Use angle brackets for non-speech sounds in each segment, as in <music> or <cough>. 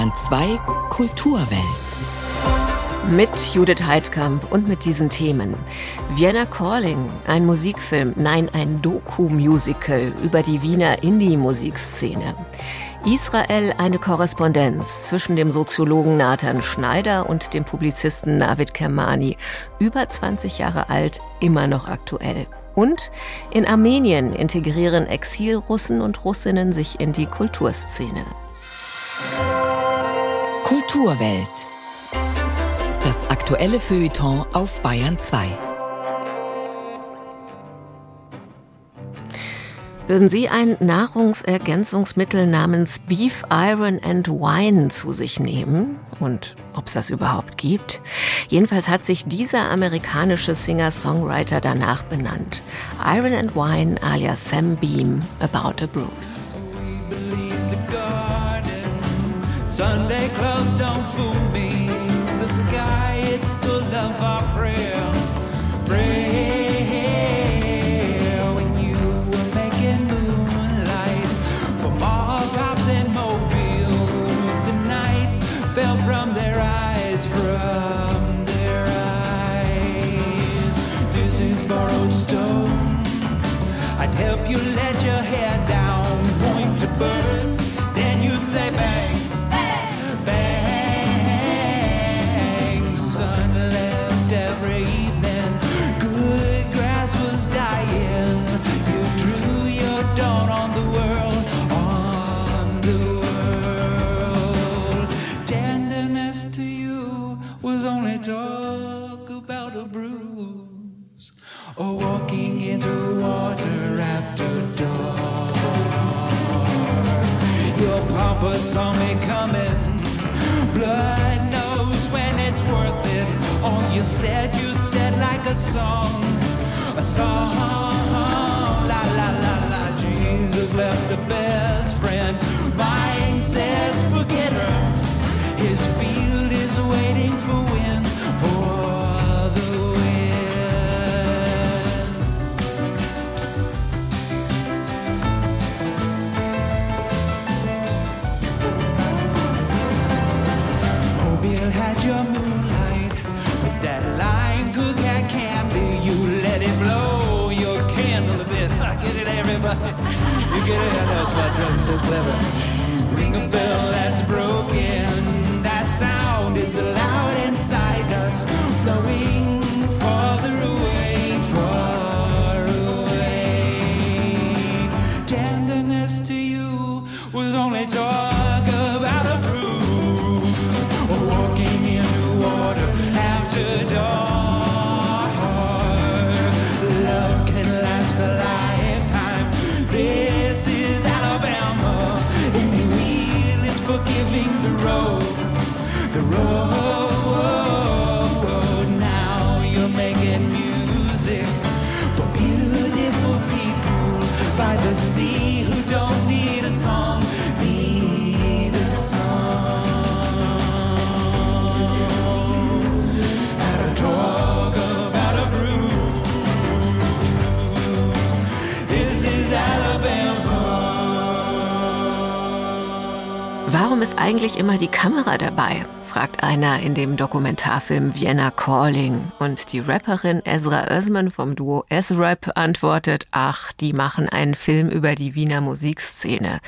Bayern 2 Kulturwelt. Mit Judith Heidkamp und mit diesen Themen. Vienna Calling, ein Musikfilm, nein, ein Doku-Musical über die Wiener Indie-Musikszene. Israel eine Korrespondenz zwischen dem Soziologen Nathan Schneider und dem Publizisten Navid Kermani. Über 20 Jahre alt, immer noch aktuell. Und in Armenien integrieren Exilrussen und Russinnen sich in die Kulturszene. Kulturwelt. Das aktuelle Feuilleton auf Bayern 2. Würden Sie ein Nahrungsergänzungsmittel namens Beef Iron and Wine zu sich nehmen? Und ob es das überhaupt gibt? Jedenfalls hat sich dieser amerikanische Singer-Songwriter danach benannt. Iron and Wine alias Sam Beam About a Bruce. Sunday clothes don't fool me. The sky is full of our prayer. Prayer when you were making moonlight for mall cops and mobile. The night fell from their eyes, from their eyes. This is borrowed stone. I'd help you let your hair down, point to birds, then you'd say bang. Saw me coming. Blood knows when it's worth it. All you said, you said like a song. A song. La la la la. Jesus left a best friend. Mine says forget her. Eigentlich immer die Kamera dabei? Fragt einer in dem Dokumentarfilm Vienna Calling. Und die Rapperin Ezra Özman vom Duo S-Rap antwortet, ach, die machen einen Film über die Wiener Musikszene.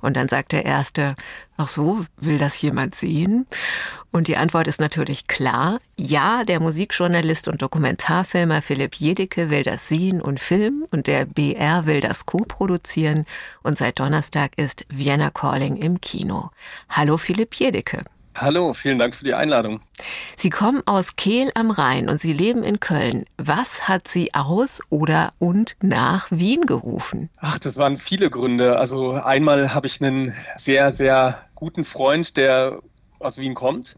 Und dann sagt der Erste, ach so, will das jemand sehen? Und die Antwort ist natürlich klar. Ja, der Musikjournalist und Dokumentarfilmer Philipp Jedicke will das sehen und filmen und der BR will das co-produzieren. Und seit Donnerstag ist Vienna Calling im Kino. Hallo Philipp Jedicke. Hallo, vielen Dank für die Einladung. Sie kommen aus Kehl am Rhein und Sie leben in Köln. Was hat Sie aus oder und nach Wien gerufen? Ach, das waren viele Gründe. Also einmal habe ich einen sehr, sehr guten Freund, der aus Wien kommt,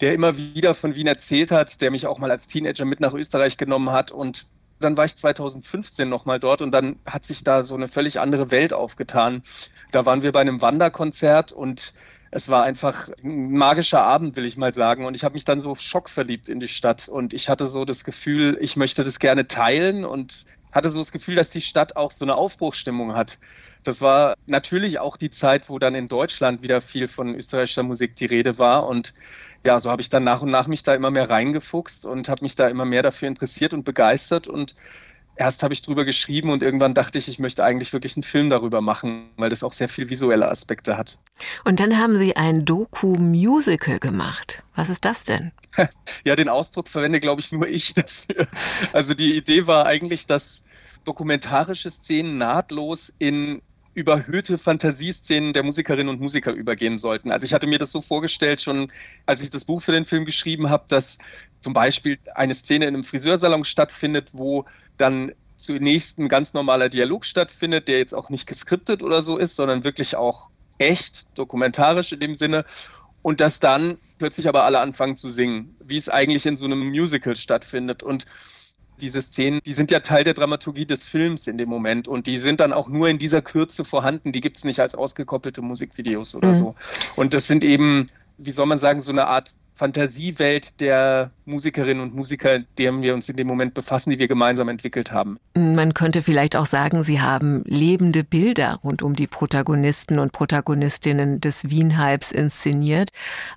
der immer wieder von Wien erzählt hat, der mich auch mal als Teenager mit nach Österreich genommen hat und dann war ich 2015 nochmal dort und dann hat sich da so eine völlig andere Welt aufgetan. Da waren wir bei einem Wanderkonzert und es war einfach ein magischer Abend, will ich mal sagen. Und ich habe mich dann so schockverliebt in die Stadt. Und ich hatte so das Gefühl, ich möchte das gerne teilen und hatte so das Gefühl, dass die Stadt auch so eine Aufbruchsstimmung hat. Das war natürlich auch die Zeit, wo dann in Deutschland wieder viel von österreichischer Musik die Rede war. Und ja, so habe ich dann nach und nach mich da immer mehr reingefuchst und habe mich da immer mehr dafür interessiert und begeistert. Und erst habe ich drüber geschrieben und irgendwann dachte ich, ich möchte eigentlich wirklich einen Film darüber machen, weil das auch sehr viel visuelle Aspekte hat. Und dann haben Sie ein Doku-Musical gemacht. Was ist das denn? <laughs> Ja, den Ausdruck verwende, glaube ich, nur ich <laughs> dafür. Also die Idee war eigentlich, dass dokumentarische Szenen nahtlos in überhöhte Fantasieszenen der Musikerinnen und Musiker übergehen sollten. Also ich hatte mir das so vorgestellt, schon als ich das Buch für den Film geschrieben habe, dass zum Beispiel eine Szene in einem Friseursalon stattfindet, wo dann zunächst ein ganz normaler Dialog stattfindet, der jetzt auch nicht geskriptet oder so ist, sondern wirklich auch echt, dokumentarisch in dem Sinne. Und dass dann plötzlich aber alle anfangen zu singen, wie es eigentlich in so einem Musical stattfindet. Und diese Szenen, die sind ja Teil der Dramaturgie des Films in dem Moment und die sind dann auch nur in dieser Kürze vorhanden. Die gibt es nicht als ausgekoppelte Musikvideos oder mhm. so. Und das sind eben, wie soll man sagen, so eine Art Fantasiewelt der Musikerinnen und Musiker, deren wir uns in dem Moment befassen, die wir gemeinsam entwickelt haben. Man könnte vielleicht auch sagen, Sie haben lebende Bilder rund um die Protagonisten und Protagonistinnen des Wien-Hypes inszeniert.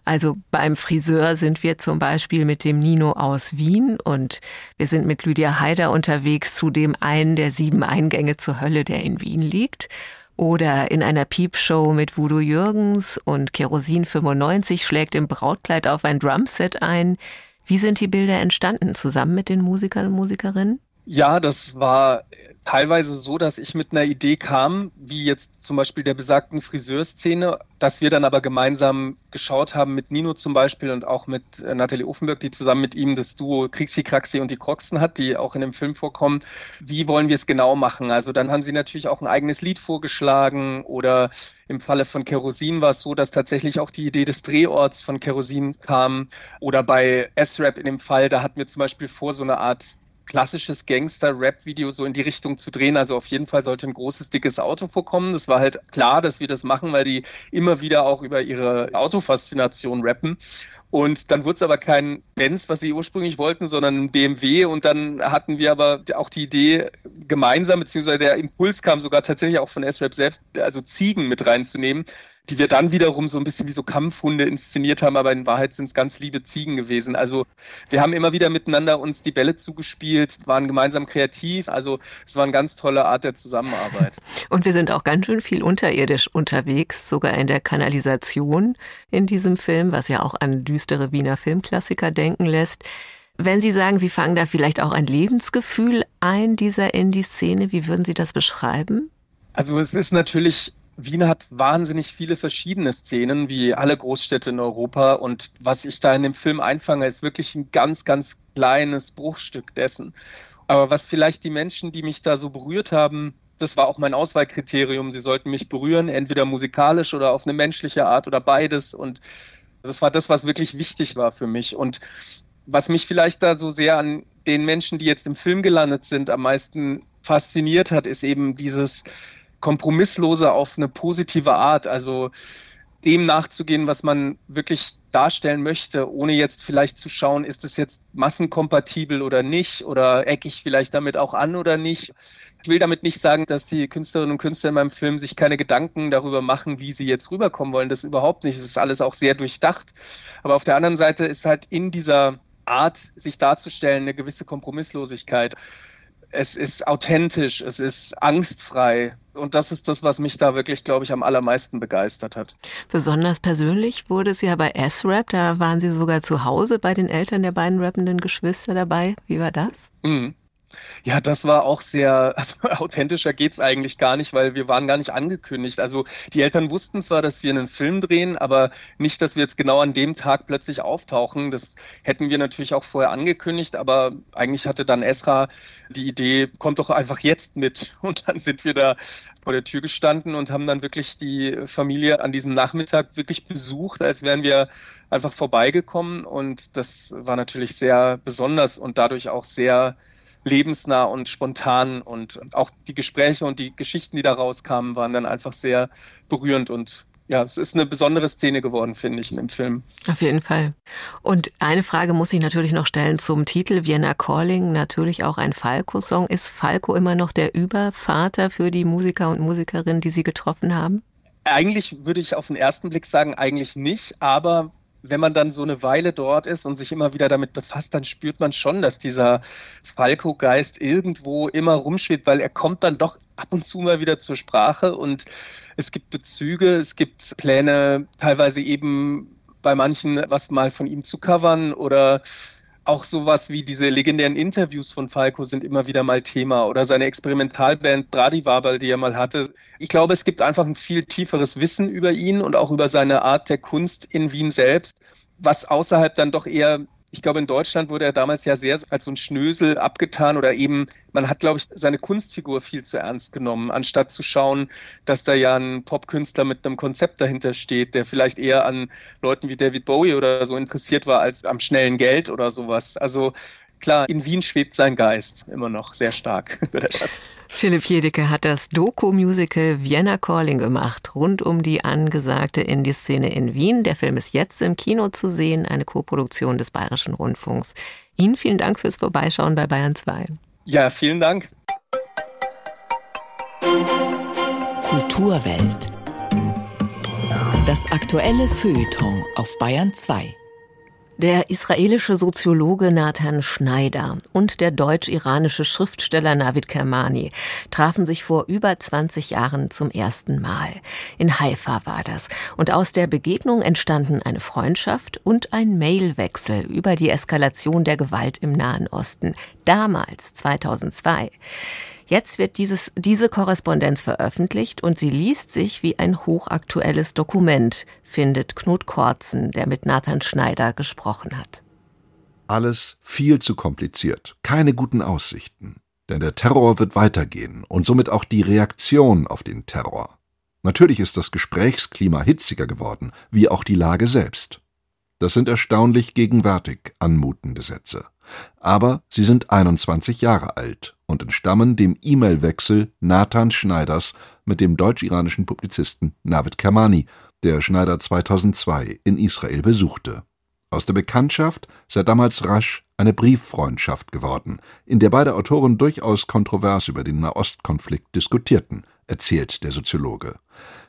Also beim Friseur sind wir zum Beispiel mit dem Nino aus Wien und wir sind mit Lydia Haider unterwegs zu dem einen der sieben Eingänge zur Hölle, der in Wien liegt. Oder in einer Piepshow mit Voodoo Jürgens und Kerosin 95 schlägt im Brautkleid auf ein Drumset ein. Wie sind die Bilder entstanden? Zusammen mit den Musikern und Musikerinnen? Ja, das war teilweise so, dass ich mit einer Idee kam, wie jetzt zum Beispiel der besagten Friseurszene, dass wir dann aber gemeinsam geschaut haben mit Nino zum Beispiel und auch mit äh, Nathalie Offenberg, die zusammen mit ihm das Duo Krixi, Kraxi und die Kroxen hat, die auch in dem Film vorkommen. Wie wollen wir es genau machen? Also dann haben sie natürlich auch ein eigenes Lied vorgeschlagen oder im Falle von Kerosin war es so, dass tatsächlich auch die Idee des Drehorts von Kerosin kam. Oder bei S-Rap in dem Fall, da hatten wir zum Beispiel vor, so eine Art klassisches Gangster-Rap-Video so in die Richtung zu drehen. Also auf jeden Fall sollte ein großes, dickes Auto vorkommen. Das war halt klar, dass wir das machen, weil die immer wieder auch über ihre Autofaszination rappen. Und dann wurde es aber kein Benz, was sie ursprünglich wollten, sondern ein BMW. Und dann hatten wir aber auch die Idee gemeinsam, beziehungsweise der Impuls kam sogar tatsächlich auch von S-Rap selbst, also Ziegen mit reinzunehmen die wir dann wiederum so ein bisschen wie so Kampfhunde inszeniert haben, aber in Wahrheit sind es ganz liebe Ziegen gewesen. Also wir haben immer wieder miteinander uns die Bälle zugespielt, waren gemeinsam kreativ. Also es war eine ganz tolle Art der Zusammenarbeit. <laughs> Und wir sind auch ganz schön viel unterirdisch unterwegs, sogar in der Kanalisation in diesem Film, was ja auch an düstere Wiener Filmklassiker denken lässt. Wenn Sie sagen, Sie fangen da vielleicht auch ein Lebensgefühl ein, dieser Indie-Szene, wie würden Sie das beschreiben? Also es ist natürlich Wien hat wahnsinnig viele verschiedene Szenen, wie alle Großstädte in Europa. Und was ich da in dem Film einfange, ist wirklich ein ganz, ganz kleines Bruchstück dessen. Aber was vielleicht die Menschen, die mich da so berührt haben, das war auch mein Auswahlkriterium. Sie sollten mich berühren, entweder musikalisch oder auf eine menschliche Art oder beides. Und das war das, was wirklich wichtig war für mich. Und was mich vielleicht da so sehr an den Menschen, die jetzt im Film gelandet sind, am meisten fasziniert hat, ist eben dieses, kompromisslose auf eine positive Art. Also dem nachzugehen, was man wirklich darstellen möchte, ohne jetzt vielleicht zu schauen, ist es jetzt massenkompatibel oder nicht oder ecke ich vielleicht damit auch an oder nicht. Ich will damit nicht sagen, dass die Künstlerinnen und Künstler in meinem Film sich keine Gedanken darüber machen, wie sie jetzt rüberkommen wollen. Das überhaupt nicht. Es ist alles auch sehr durchdacht. Aber auf der anderen Seite ist halt in dieser Art, sich darzustellen, eine gewisse Kompromisslosigkeit. Es ist authentisch, es ist angstfrei, und das ist das, was mich da wirklich, glaube ich, am allermeisten begeistert hat. Besonders persönlich wurde es ja bei S-Rap, da waren Sie sogar zu Hause bei den Eltern der beiden rappenden Geschwister dabei. Wie war das? Mhm. Ja, das war auch sehr, <laughs> also authentischer geht's eigentlich gar nicht, weil wir waren gar nicht angekündigt. Also die Eltern wussten zwar, dass wir einen Film drehen, aber nicht, dass wir jetzt genau an dem Tag plötzlich auftauchen. Das hätten wir natürlich auch vorher angekündigt, aber eigentlich hatte dann Esra die Idee, kommt doch einfach jetzt mit. <laughs> Und dann sind wir da vor der Tür gestanden und haben dann wirklich die Familie an diesem Nachmittag wirklich besucht, als wären wir einfach vorbeigekommen. Und das war natürlich sehr besonders und dadurch auch sehr lebensnah und spontan und auch die Gespräche und die Geschichten, die da rauskamen, waren dann einfach sehr berührend und ja, es ist eine besondere Szene geworden, finde ich, in dem Film. Auf jeden Fall. Und eine Frage muss ich natürlich noch stellen zum Titel Vienna Calling, natürlich auch ein Falco-Song. Ist Falco immer noch der Übervater für die Musiker und Musikerinnen, die Sie getroffen haben? Eigentlich würde ich auf den ersten Blick sagen, eigentlich nicht, aber wenn man dann so eine Weile dort ist und sich immer wieder damit befasst, dann spürt man schon, dass dieser Falco-Geist irgendwo immer rumschwebt, weil er kommt dann doch ab und zu mal wieder zur Sprache. Und es gibt Bezüge, es gibt Pläne, teilweise eben bei manchen was mal von ihm zu covern oder auch sowas wie diese legendären Interviews von Falco sind immer wieder mal Thema oder seine Experimentalband Bradivabal, die er mal hatte. Ich glaube, es gibt einfach ein viel tieferes Wissen über ihn und auch über seine Art der Kunst in Wien selbst, was außerhalb dann doch eher ich glaube, in Deutschland wurde er damals ja sehr als so ein Schnösel abgetan oder eben, man hat, glaube ich, seine Kunstfigur viel zu ernst genommen, anstatt zu schauen, dass da ja ein Popkünstler mit einem Konzept dahinter steht, der vielleicht eher an Leuten wie David Bowie oder so interessiert war als am schnellen Geld oder sowas. Also Klar, in Wien schwebt sein Geist immer noch sehr stark <laughs> über der Stadt. Philipp Jedecke hat das Doku-Musical Vienna Calling gemacht, rund um die angesagte Indie-Szene in Wien. Der Film ist jetzt im Kino zu sehen, eine Koproduktion des Bayerischen Rundfunks. Ihnen vielen Dank fürs Vorbeischauen bei Bayern 2. Ja, vielen Dank. Kulturwelt. Das aktuelle Feuilleton auf Bayern 2. Der israelische Soziologe Nathan Schneider und der deutsch-iranische Schriftsteller Navid Kermani trafen sich vor über 20 Jahren zum ersten Mal. In Haifa war das. Und aus der Begegnung entstanden eine Freundschaft und ein Mailwechsel über die Eskalation der Gewalt im Nahen Osten. Damals, 2002. Jetzt wird dieses, diese Korrespondenz veröffentlicht und sie liest sich wie ein hochaktuelles Dokument, findet Knut Korzen, der mit Nathan Schneider gesprochen hat. Alles viel zu kompliziert, keine guten Aussichten. Denn der Terror wird weitergehen und somit auch die Reaktion auf den Terror. Natürlich ist das Gesprächsklima hitziger geworden, wie auch die Lage selbst. Das sind erstaunlich gegenwärtig anmutende Sätze. Aber sie sind 21 Jahre alt und entstammen dem E-Mail-Wechsel Nathan Schneiders mit dem deutsch-iranischen Publizisten Navid Kermani, der Schneider 2002 in Israel besuchte. Aus der Bekanntschaft sei damals rasch eine Brieffreundschaft geworden, in der beide Autoren durchaus kontrovers über den Nahostkonflikt diskutierten, erzählt der Soziologe.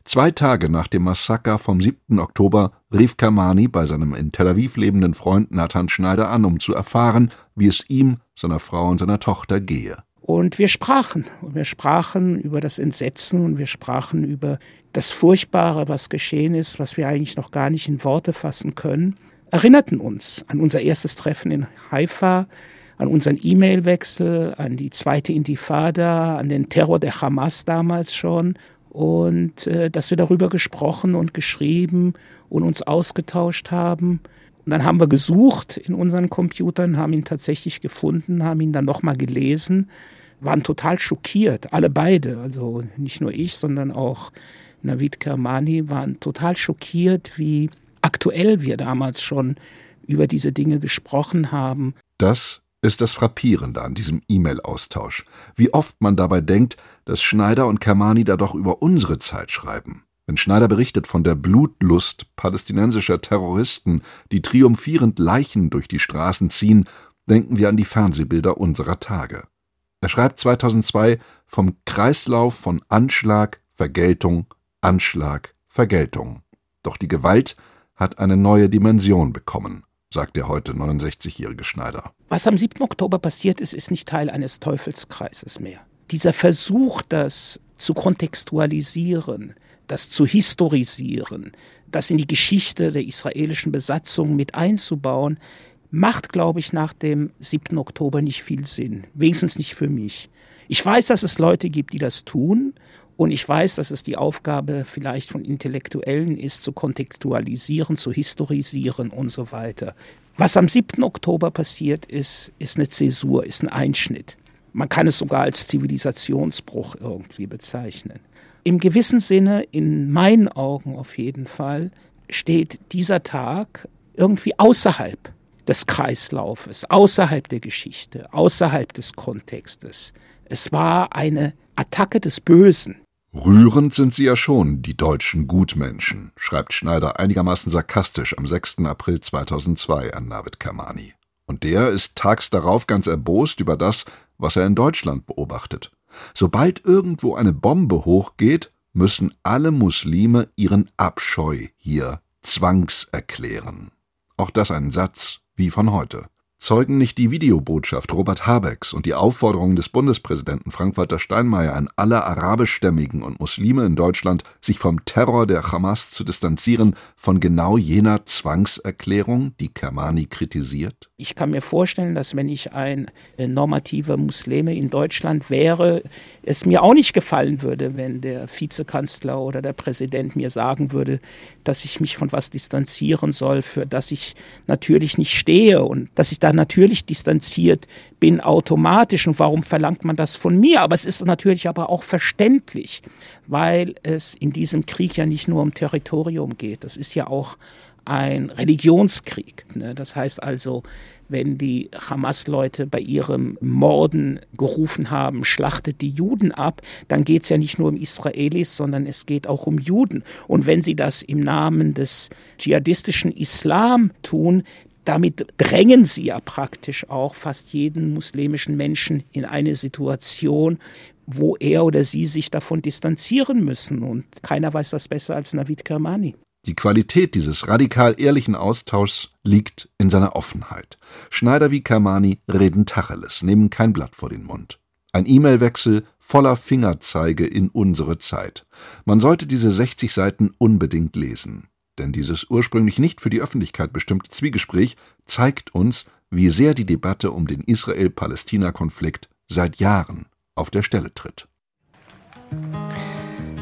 Zwei Tage nach dem Massaker vom 7. Oktober rief Kamani bei seinem in Tel Aviv lebenden Freund Nathan Schneider an, um zu erfahren, wie es ihm, seiner Frau und seiner Tochter gehe. Und wir sprachen. Und wir sprachen über das Entsetzen und wir sprachen über das Furchtbare, was geschehen ist, was wir eigentlich noch gar nicht in Worte fassen können. Erinnerten uns an unser erstes Treffen in Haifa, an unseren E-Mail-Wechsel, an die zweite Intifada, an den Terror der Hamas damals schon und äh, dass wir darüber gesprochen und geschrieben und uns ausgetauscht haben. Und dann haben wir gesucht in unseren Computern, haben ihn tatsächlich gefunden, haben ihn dann nochmal gelesen, waren total schockiert, alle beide, also nicht nur ich, sondern auch Navid Kermani, waren total schockiert, wie aktuell wir damals schon über diese Dinge gesprochen haben. Das ist das Frappierende an diesem E-Mail-Austausch, wie oft man dabei denkt, dass Schneider und Kermani da doch über unsere Zeit schreiben. Wenn Schneider berichtet von der Blutlust palästinensischer Terroristen, die triumphierend Leichen durch die Straßen ziehen, denken wir an die Fernsehbilder unserer Tage. Er schreibt 2002 vom Kreislauf von Anschlag, Vergeltung, Anschlag, Vergeltung. Doch die Gewalt hat eine neue Dimension bekommen sagt der heute 69-jährige Schneider. Was am 7. Oktober passiert ist, ist nicht Teil eines Teufelskreises mehr. Dieser Versuch, das zu kontextualisieren, das zu historisieren, das in die Geschichte der israelischen Besatzung mit einzubauen, macht, glaube ich, nach dem 7. Oktober nicht viel Sinn. Wenigstens nicht für mich. Ich weiß, dass es Leute gibt, die das tun. Und ich weiß, dass es die Aufgabe vielleicht von Intellektuellen ist, zu kontextualisieren, zu historisieren und so weiter. Was am 7. Oktober passiert ist, ist eine Zäsur, ist ein Einschnitt. Man kann es sogar als Zivilisationsbruch irgendwie bezeichnen. Im gewissen Sinne, in meinen Augen auf jeden Fall, steht dieser Tag irgendwie außerhalb des Kreislaufes, außerhalb der Geschichte, außerhalb des Kontextes. Es war eine Attacke des Bösen, Rührend sind sie ja schon, die deutschen Gutmenschen, schreibt Schneider einigermaßen sarkastisch am 6. April 2002 an Navid Kermani. Und der ist tags darauf ganz erbost über das, was er in Deutschland beobachtet. Sobald irgendwo eine Bombe hochgeht, müssen alle Muslime ihren Abscheu hier zwangserklären. Auch das ein Satz wie von heute. Zeugen nicht die Videobotschaft Robert Habecks und die Aufforderung des Bundespräsidenten Frank-Walter Steinmeier an alle arabischstämmigen und Muslime in Deutschland, sich vom Terror der Hamas zu distanzieren, von genau jener Zwangserklärung, die Kermani kritisiert? Ich kann mir vorstellen, dass wenn ich ein äh, normativer Muslime in Deutschland wäre, es mir auch nicht gefallen würde, wenn der Vizekanzler oder der Präsident mir sagen würde, dass ich mich von was distanzieren soll, für das ich natürlich nicht stehe und dass ich da natürlich distanziert bin automatisch. Und warum verlangt man das von mir? Aber es ist natürlich aber auch verständlich, weil es in diesem Krieg ja nicht nur um Territorium geht. Das ist ja auch ein Religionskrieg. Ne? Das heißt also, wenn die Hamas-Leute bei ihrem Morden gerufen haben, schlachtet die Juden ab, dann geht es ja nicht nur um Israelis, sondern es geht auch um Juden. Und wenn sie das im Namen des dschihadistischen Islam tun, damit drängen sie ja praktisch auch fast jeden muslimischen Menschen in eine Situation, wo er oder sie sich davon distanzieren müssen. Und keiner weiß das besser als Navid Kermani. Die Qualität dieses radikal ehrlichen Austauschs liegt in seiner Offenheit. Schneider wie Kermani reden Tacheles, nehmen kein Blatt vor den Mund. Ein E-Mail-Wechsel voller Fingerzeige in unsere Zeit. Man sollte diese 60 Seiten unbedingt lesen. Denn dieses ursprünglich nicht für die Öffentlichkeit bestimmte Zwiegespräch zeigt uns, wie sehr die Debatte um den Israel-Palästina-Konflikt seit Jahren auf der Stelle tritt.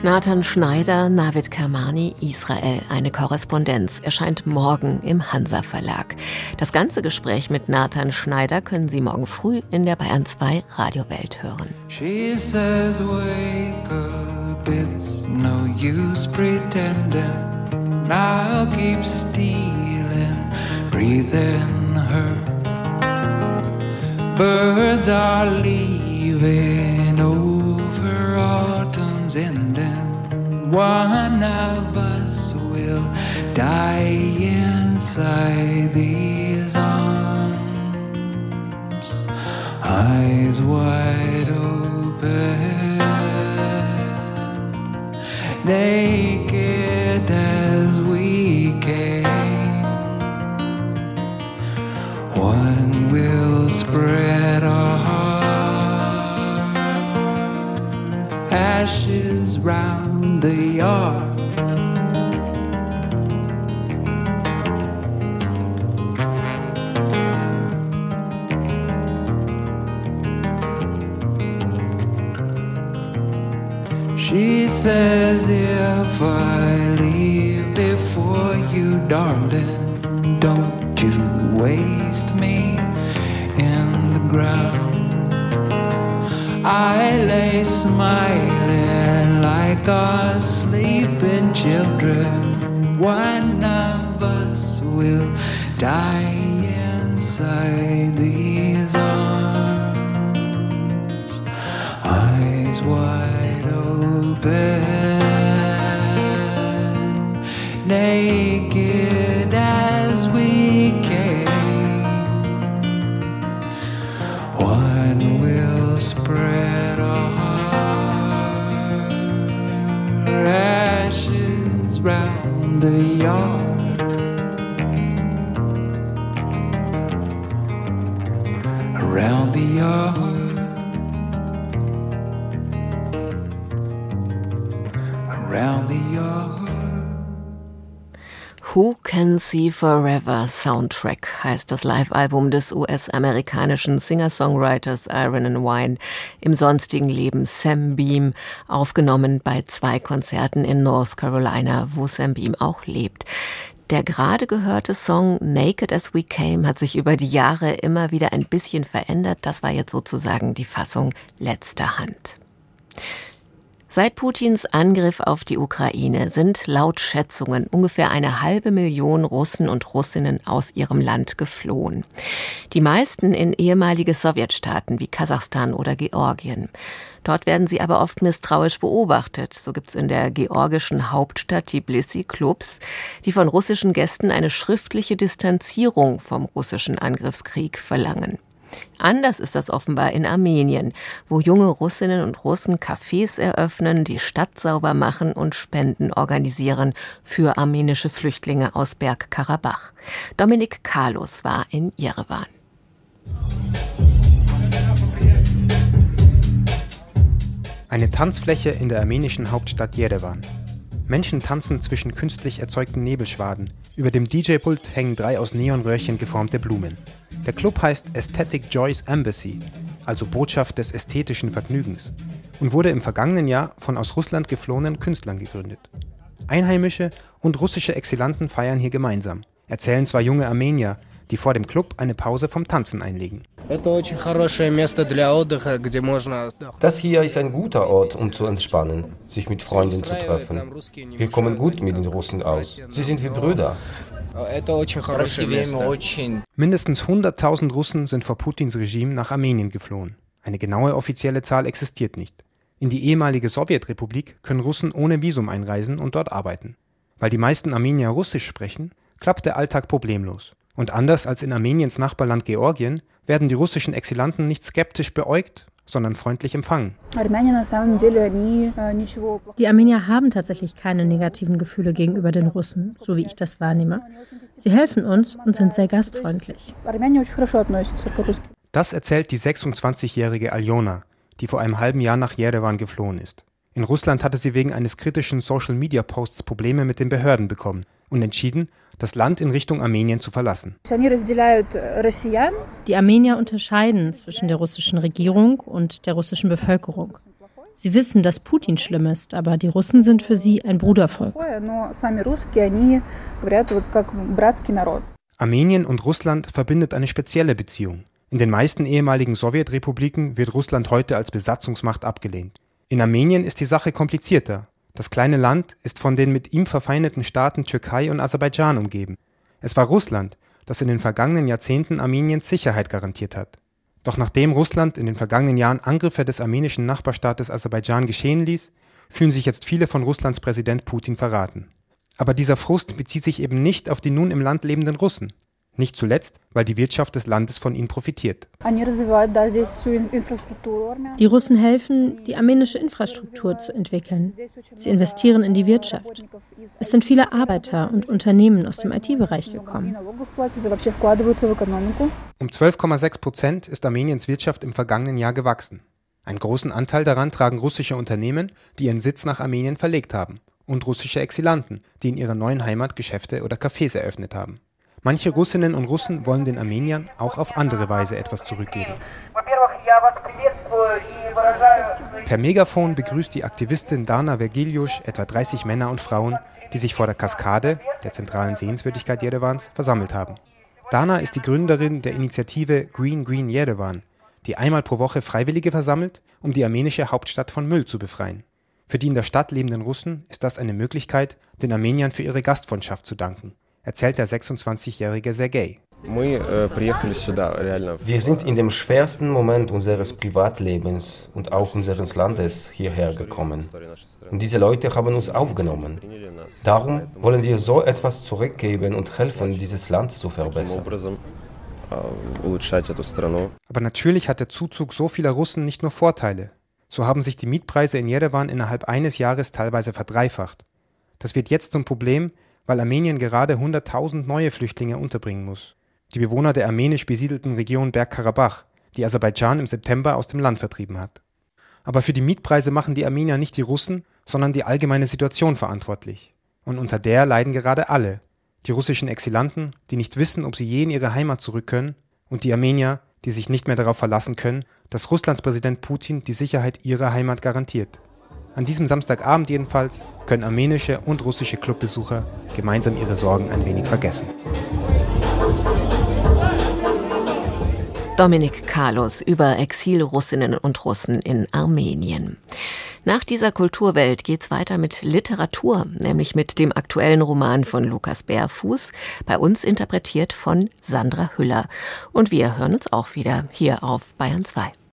Nathan Schneider, Navid Kermani, Israel, eine Korrespondenz, erscheint morgen im Hansa Verlag. Das ganze Gespräch mit Nathan Schneider können Sie morgen früh in der Bayern 2 Radiowelt hören. She says, wake up, it's no use pretending. I'll keep stealing, breathing her. Birds are leaving over autumn's ending. One of us will die inside these arms, eyes wide open, naked as we came. One will spread our ashes round the yard. She says, if I leave before you, darling, don't you waste me in the ground. I lay smiling like our sleeping children. One of us will die inside these arms, eyes wide open, See Forever Soundtrack heißt das Live-Album des US-amerikanischen Singer-Songwriters Iron and Wine im sonstigen Leben Sam Beam, aufgenommen bei zwei Konzerten in North Carolina, wo Sam Beam auch lebt. Der gerade gehörte Song Naked as We Came hat sich über die Jahre immer wieder ein bisschen verändert. Das war jetzt sozusagen die Fassung letzter Hand. Seit Putins Angriff auf die Ukraine sind laut Schätzungen ungefähr eine halbe Million Russen und Russinnen aus ihrem Land geflohen. Die meisten in ehemalige Sowjetstaaten wie Kasachstan oder Georgien. Dort werden sie aber oft misstrauisch beobachtet. So gibt's in der georgischen Hauptstadt Tbilisi Clubs, die von russischen Gästen eine schriftliche Distanzierung vom russischen Angriffskrieg verlangen. Anders ist das offenbar in Armenien, wo junge Russinnen und Russen Cafés eröffnen, die Stadt sauber machen und Spenden organisieren für armenische Flüchtlinge aus Bergkarabach. Dominik Carlos war in Jerewan. Eine Tanzfläche in der armenischen Hauptstadt Jerewan. Menschen tanzen zwischen künstlich erzeugten Nebelschwaden. Über dem DJ-Pult hängen drei aus Neonröhrchen geformte Blumen. Der Club heißt Aesthetic Joy's Embassy, also Botschaft des ästhetischen Vergnügens, und wurde im vergangenen Jahr von aus Russland geflohenen Künstlern gegründet. Einheimische und russische Exilanten feiern hier gemeinsam, erzählen zwei junge Armenier, die vor dem Club eine Pause vom Tanzen einlegen. Das hier ist ein guter Ort, um zu entspannen, sich mit Freunden zu treffen. Wir kommen gut mit den Russen aus. Sie sind wie Brüder. Mindestens 100.000 Russen sind vor Putins Regime nach Armenien geflohen. Eine genaue offizielle Zahl existiert nicht. In die ehemalige Sowjetrepublik können Russen ohne Visum einreisen und dort arbeiten. Weil die meisten Armenier Russisch sprechen, klappt der Alltag problemlos. Und anders als in Armeniens Nachbarland Georgien werden die russischen Exilanten nicht skeptisch beäugt, sondern freundlich empfangen. Die Armenier haben tatsächlich keine negativen Gefühle gegenüber den Russen, so wie ich das wahrnehme. Sie helfen uns und sind sehr gastfreundlich. Das erzählt die 26-jährige Aljona, die vor einem halben Jahr nach Jerewan geflohen ist. In Russland hatte sie wegen eines kritischen Social-Media-Posts Probleme mit den Behörden bekommen und entschieden, das Land in Richtung Armenien zu verlassen. Die Armenier unterscheiden zwischen der russischen Regierung und der russischen Bevölkerung. Sie wissen, dass Putin schlimm ist, aber die Russen sind für sie ein Brudervolk. Armenien und Russland verbindet eine spezielle Beziehung. In den meisten ehemaligen Sowjetrepubliken wird Russland heute als Besatzungsmacht abgelehnt. In Armenien ist die Sache komplizierter. Das kleine Land ist von den mit ihm verfeindeten Staaten Türkei und Aserbaidschan umgeben. Es war Russland, das in den vergangenen Jahrzehnten Armeniens Sicherheit garantiert hat. Doch nachdem Russland in den vergangenen Jahren Angriffe des armenischen Nachbarstaates Aserbaidschan geschehen ließ, fühlen sich jetzt viele von Russlands Präsident Putin verraten. Aber dieser Frust bezieht sich eben nicht auf die nun im Land lebenden Russen. Nicht zuletzt, weil die Wirtschaft des Landes von ihnen profitiert. Die Russen helfen, die armenische Infrastruktur zu entwickeln. Sie investieren in die Wirtschaft. Es sind viele Arbeiter und Unternehmen aus dem IT-Bereich gekommen. Um 12,6 Prozent ist Armeniens Wirtschaft im vergangenen Jahr gewachsen. Einen großen Anteil daran tragen russische Unternehmen, die ihren Sitz nach Armenien verlegt haben, und russische Exilanten, die in ihrer neuen Heimat Geschäfte oder Cafés eröffnet haben. Manche Russinnen und Russen wollen den Armeniern auch auf andere Weise etwas zurückgeben. Per Megafon begrüßt die Aktivistin Dana Vergiliusz etwa 30 Männer und Frauen, die sich vor der Kaskade, der zentralen Sehenswürdigkeit Jerevans, versammelt haben. Dana ist die Gründerin der Initiative Green Green Yerevan, die einmal pro Woche Freiwillige versammelt, um die armenische Hauptstadt von Müll zu befreien. Für die in der Stadt lebenden Russen ist das eine Möglichkeit, den Armeniern für ihre Gastfreundschaft zu danken erzählt der 26-jährige Sergei. Wir sind in dem schwersten Moment unseres Privatlebens und auch unseres Landes hierher gekommen. Und diese Leute haben uns aufgenommen. Darum wollen wir so etwas zurückgeben und helfen, dieses Land zu verbessern. Aber natürlich hat der Zuzug so vieler Russen nicht nur Vorteile. So haben sich die Mietpreise in Jerewan innerhalb eines Jahres teilweise verdreifacht. Das wird jetzt zum Problem, weil Armenien gerade 100.000 neue Flüchtlinge unterbringen muss. Die Bewohner der armenisch besiedelten Region Bergkarabach, die Aserbaidschan im September aus dem Land vertrieben hat. Aber für die Mietpreise machen die Armenier nicht die Russen, sondern die allgemeine Situation verantwortlich. Und unter der leiden gerade alle. Die russischen Exilanten, die nicht wissen, ob sie je in ihre Heimat zurück können, und die Armenier, die sich nicht mehr darauf verlassen können, dass Russlands Präsident Putin die Sicherheit ihrer Heimat garantiert. An diesem Samstagabend jedenfalls können armenische und russische Clubbesucher gemeinsam ihre Sorgen ein wenig vergessen. Dominik Carlos über Exilrussinnen und Russen in Armenien. Nach dieser Kulturwelt geht's weiter mit Literatur, nämlich mit dem aktuellen Roman von Lukas Bärfuß, bei uns interpretiert von Sandra Hüller. Und wir hören uns auch wieder hier auf Bayern 2.